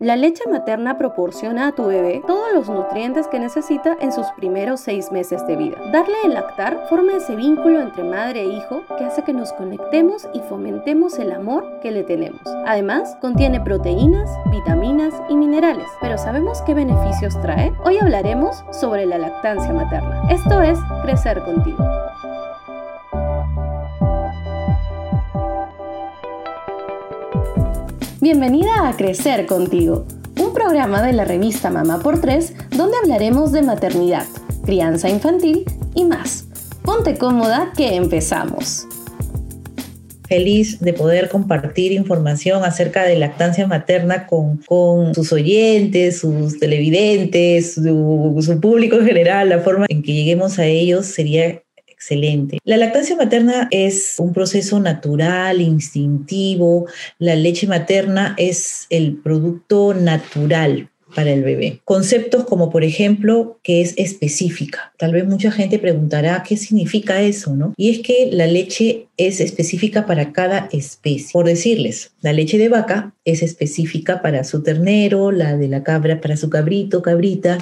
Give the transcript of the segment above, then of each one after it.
La leche materna proporciona a tu bebé todos los nutrientes que necesita en sus primeros seis meses de vida. Darle el lactar forma ese vínculo entre madre e hijo que hace que nos conectemos y fomentemos el amor que le tenemos. Además, contiene proteínas, vitaminas y minerales. Pero ¿sabemos qué beneficios trae? Hoy hablaremos sobre la lactancia materna. Esto es Crecer contigo. Bienvenida a Crecer contigo, un programa de la revista Mamá por Tres donde hablaremos de maternidad, crianza infantil y más. Ponte cómoda que empezamos. Feliz de poder compartir información acerca de lactancia materna con, con sus oyentes, sus televidentes, su, su público en general. La forma en que lleguemos a ellos sería excelente. La lactancia materna es un proceso natural, instintivo. La leche materna es el producto natural para el bebé. Conceptos como, por ejemplo, que es específica. Tal vez mucha gente preguntará qué significa eso, ¿no? Y es que la leche es específica para cada especie. Por decirles, la leche de vaca es específica para su ternero, la de la cabra para su cabrito, cabrita,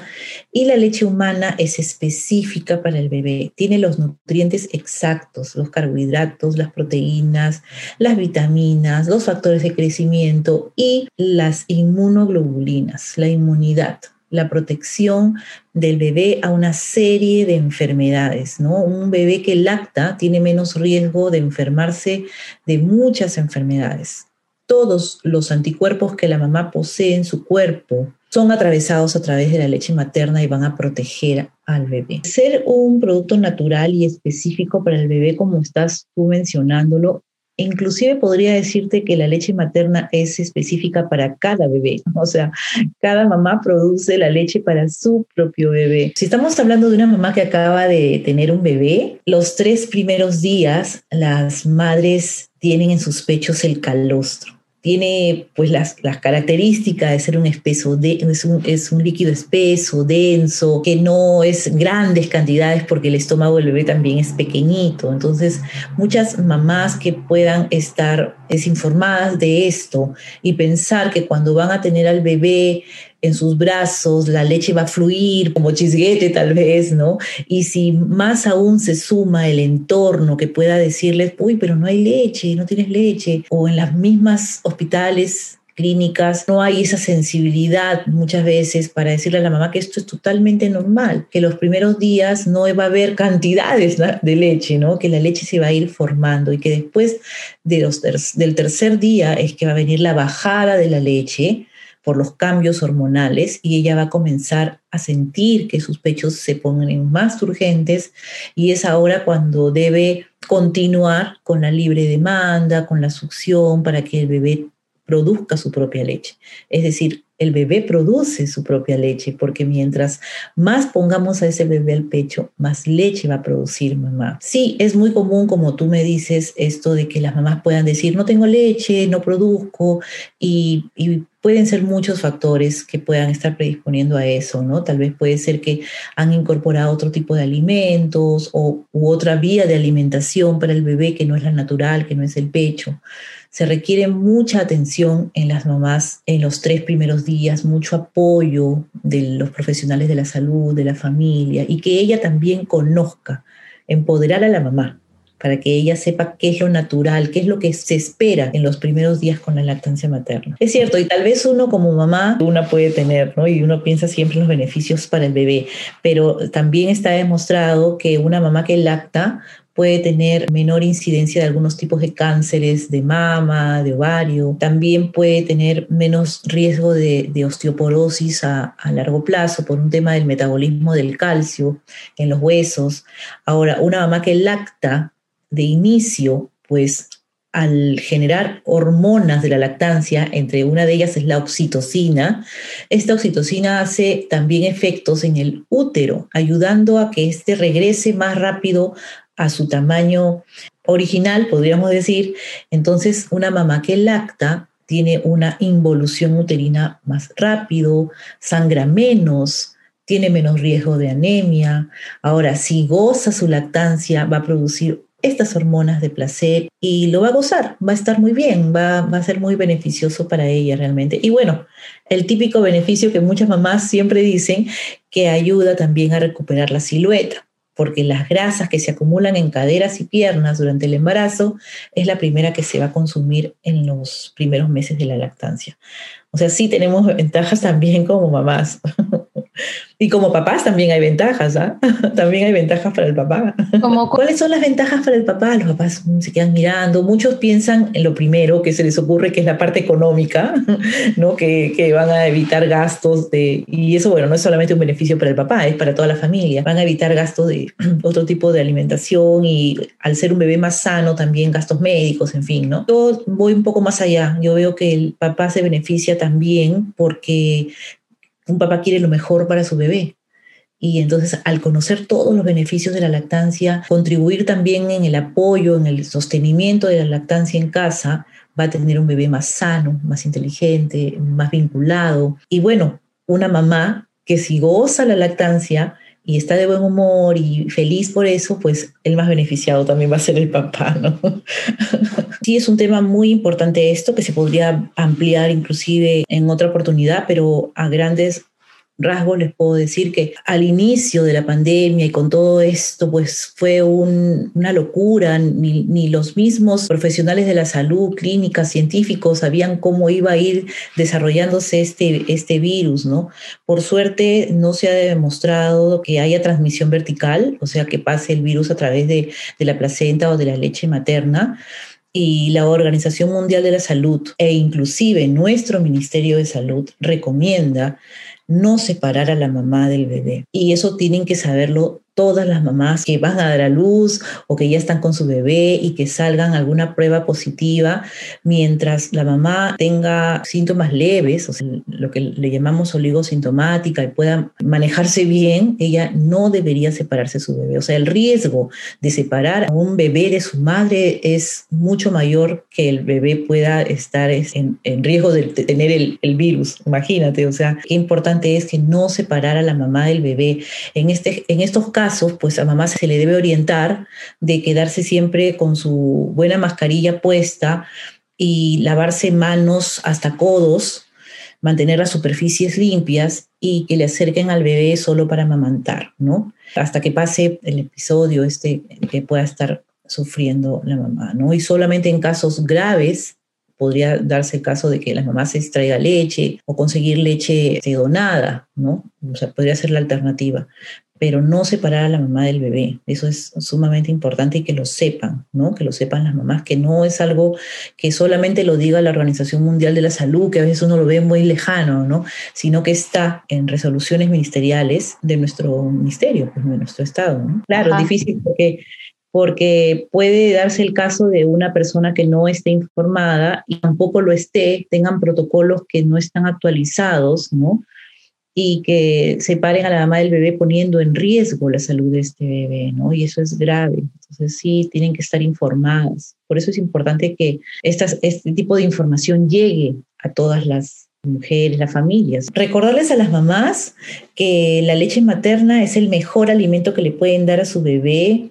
y la leche humana es específica para el bebé. Tiene los nutrientes exactos, los carbohidratos, las proteínas, las vitaminas, los factores de crecimiento y las inmunoglobulinas, la inmunidad la protección del bebé a una serie de enfermedades, ¿no? Un bebé que lacta tiene menos riesgo de enfermarse de muchas enfermedades. Todos los anticuerpos que la mamá posee en su cuerpo son atravesados a través de la leche materna y van a proteger al bebé. Ser un producto natural y específico para el bebé, como estás tú mencionándolo, Inclusive podría decirte que la leche materna es específica para cada bebé, o sea, cada mamá produce la leche para su propio bebé. Si estamos hablando de una mamá que acaba de tener un bebé, los tres primeros días las madres tienen en sus pechos el calostro tiene pues las, las, características de ser un espeso, de, es, un, es, un, líquido espeso, denso, que no es grandes cantidades porque el estómago del bebé también es pequeñito. Entonces, muchas mamás que puedan estar desinformadas de esto y pensar que cuando van a tener al bebé en sus brazos, la leche va a fluir como chisguete tal vez, ¿no? Y si más aún se suma el entorno que pueda decirles, uy, pero no hay leche, no tienes leche, o en las mismas hospitales clínicas, no hay esa sensibilidad muchas veces para decirle a la mamá que esto es totalmente normal, que los primeros días no va a haber cantidades de leche, ¿no? que la leche se va a ir formando y que después del tercer día es que va a venir la bajada de la leche por los cambios hormonales y ella va a comenzar a sentir que sus pechos se ponen más urgentes y es ahora cuando debe continuar con la libre demanda, con la succión para que el bebé produzca su propia leche. Es decir, el bebé produce su propia leche, porque mientras más pongamos a ese bebé al pecho, más leche va a producir mamá. Sí, es muy común, como tú me dices, esto de que las mamás puedan decir, no tengo leche, no produzco, y, y pueden ser muchos factores que puedan estar predisponiendo a eso, ¿no? Tal vez puede ser que han incorporado otro tipo de alimentos o u otra vía de alimentación para el bebé que no es la natural, que no es el pecho. Se requiere mucha atención en las mamás en los tres primeros días, mucho apoyo de los profesionales de la salud, de la familia y que ella también conozca, empoderar a la mamá para que ella sepa qué es lo natural, qué es lo que se espera en los primeros días con la lactancia materna. Es cierto, y tal vez uno como mamá, una puede tener, ¿no? Y uno piensa siempre en los beneficios para el bebé, pero también está demostrado que una mamá que lacta puede tener menor incidencia de algunos tipos de cánceres de mama, de ovario, también puede tener menos riesgo de, osteoporosis a, a, largo plazo por un tema del metabolismo del calcio en los huesos. Ahora, una mamá que lacta de inicio, pues al generar hormonas de la lactancia, entre una de ellas es la oxitocina, esta oxitocina hace también efectos en el útero, ayudando a que éste regrese más rápido a su tamaño original, podríamos decir. Entonces, una mamá que lacta tiene una involución uterina más rápido, sangra menos, tiene menos riesgo de anemia. Ahora, si goza su lactancia, va a producir estas hormonas de placer y lo va a gozar, va a estar muy bien, va, va, a ser muy beneficioso para ella realmente. Y bueno, el típico beneficio que muchas mamás siempre dicen que ayuda también a recuperar la silueta porque las grasas que se acumulan en caderas y piernas durante el embarazo es la primera que se va a consumir en los primeros meses de la lactancia. O sea, sí tenemos ventajas también como mamás. Y como papás también hay ventajas, ¿ah? También hay ventajas para el papá. ¿Cuáles son las ventajas para el papá? Los papás se quedan mirando. Muchos piensan en lo primero que se les ocurre, que es la parte económica, ¿no? Que, que van a evitar gastos de... Y eso, bueno, no es solamente un beneficio para el papá, es para toda la familia. Van a evitar gastos de otro tipo de alimentación y al ser un bebé más sano también gastos médicos, en fin, ¿no? Yo voy un poco más allá. Yo veo que el papá se beneficia también porque un papá quiere lo mejor para su bebé. Y entonces al conocer todos los beneficios de la lactancia, contribuir también en el apoyo, en el sostenimiento de la lactancia en casa, va a tener un bebé más sano, más inteligente, más vinculado. Y bueno, una mamá que si goza la lactancia y está de buen humor y feliz por eso, pues el más beneficiado también va a ser el papá, ¿no? sí, es un tema muy importante esto que se podría ampliar inclusive en otra oportunidad, pero a grandes rasgos les puedo decir que al inicio de la pandemia y con todo esto, pues fue una locura. Ni, ni, los mismos profesionales de la salud, clínicas, científicos, sabían cómo iba a ir desarrollándose este, este virus, ¿no? Por suerte no se ha demostrado que haya transmisión vertical, o sea, que pase el virus a través de, de la placenta o de la leche materna y la Organización Mundial de la Salud e inclusive nuestro Ministerio de Salud recomienda no separar a la mamá del bebé. Y eso tienen que saberlo todas las mamás que van a dar a luz o que ya están con su bebé y que salgan alguna prueba positiva mientras la mamá tenga síntomas leves, o sea, lo que le llamamos oligosintomática y pueda manejarse bien, ella no debería separarse de su bebé. O sea, el riesgo de separar a un bebé de su madre es mucho mayor que el bebé pueda estar en, riesgo de tener el, el virus. Imagínate, o sea, qué importante es que no separar a la mamá del bebé. En, este, en estos casos, pues a mamá se le debe orientar de quedarse siempre con su buena mascarilla puesta y lavarse manos hasta codos, mantener las superficies limpias y que le acerquen al bebé solo para amamantar, ¿no? Hasta que pase el episodio este que pueda estar sufriendo la mamá, ¿no? Y solamente en casos graves podría darse el caso de que la mamá se extraiga leche o conseguir leche donada, ¿no? O sea, podría ser la alternativa pero no separar a la mamá del bebé. Eso es sumamente importante y que lo sepan, ¿no? Que lo sepan las mamás, que no es algo que solamente lo diga la Organización Mundial de la Salud, que a veces uno lo ve muy lejano, ¿no? Sino que está en resoluciones ministeriales de nuestro ministerio, pues, de nuestro Estado, ¿no? Claro, es difícil porque porque puede darse el caso de una persona que no esté informada y tampoco lo esté, tengan protocolos que no están actualizados, ¿no? Y que separen a la mamá del bebé poniendo en riesgo la salud de este bebé, ¿no? Y eso es grave. Entonces sí, tienen que estar informadas. Por eso es importante que este tipo de información llegue a todas las mujeres, las familias. Recordarles a las mamás que la leche materna es el mejor alimento que le pueden dar a su bebé,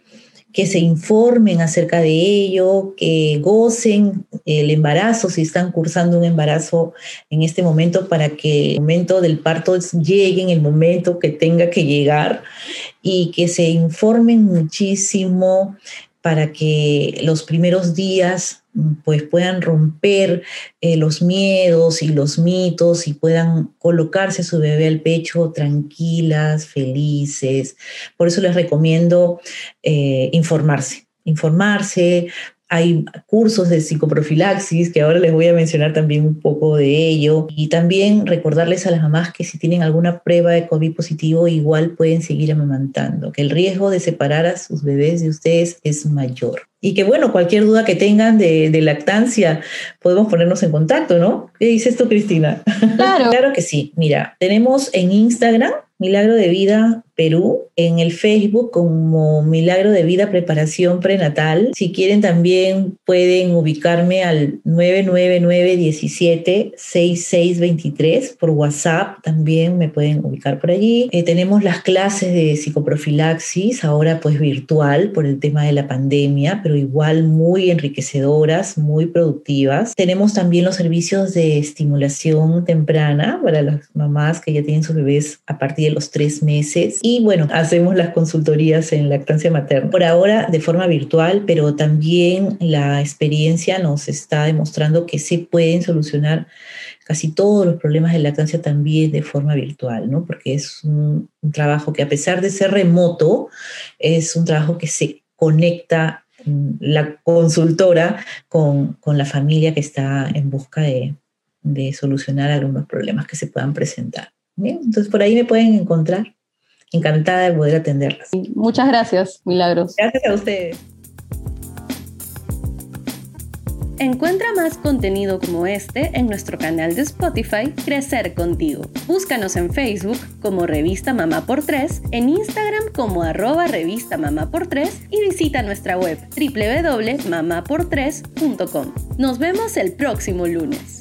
que se informen acerca de ello, que gocen el embarazo, si están cursando un embarazo en este momento, para que el momento del parto llegue en el momento que tenga que llegar y que se informen muchísimo para que los primeros días pues puedan romper eh, los miedos y los mitos y puedan colocarse su bebé al pecho tranquilas, felices. Por eso les recomiendo eh, informarse, informarse, hay cursos de psicoprofilaxis, que ahora les voy a mencionar también un poco de ello. Y también recordarles a las mamás que si tienen alguna prueba de COVID positivo, igual pueden seguir amamantando, que el riesgo de separar a sus bebés de ustedes es mayor. Y que bueno, cualquier duda que tengan de, de lactancia, podemos ponernos en contacto, ¿no? ¿Qué dices tú, Cristina? Claro. claro que sí. Mira, tenemos en Instagram milagro de vida Perú, en el Facebook como Milagro de Vida Preparación Prenatal. Si quieren también pueden ubicarme al 999-17-6623 por WhatsApp, también me pueden ubicar por allí. Eh, tenemos las clases de psicoprofilaxis, ahora pues virtual por el tema de la pandemia, pero igual muy enriquecedoras, muy productivas. Tenemos también los servicios de estimulación temprana para las mamás que ya tienen sus bebés a partir de los tres meses. Y bueno, hacemos las consultorías en lactancia materna. Por ahora de forma virtual, pero también la experiencia nos está demostrando que se pueden solucionar casi todos los problemas de lactancia también de forma virtual, ¿no? Porque es un, trabajo que a pesar de ser remoto, es un trabajo que se conecta mm, la consultora con, con la familia que está en busca de, de solucionar algunos problemas que se puedan presentar. Entonces, por ahí me pueden encontrar. Encantada de poder atenderlas. Muchas gracias, Milagros. Gracias a ustedes. Encuentra más contenido como este en nuestro canal de Spotify Crecer Contigo. Búscanos en Facebook como Revista Mamá por 3, en Instagram como arroba Revista Mamá por 3 y visita nuestra web www.mamapor3.com. Nos vemos el próximo lunes.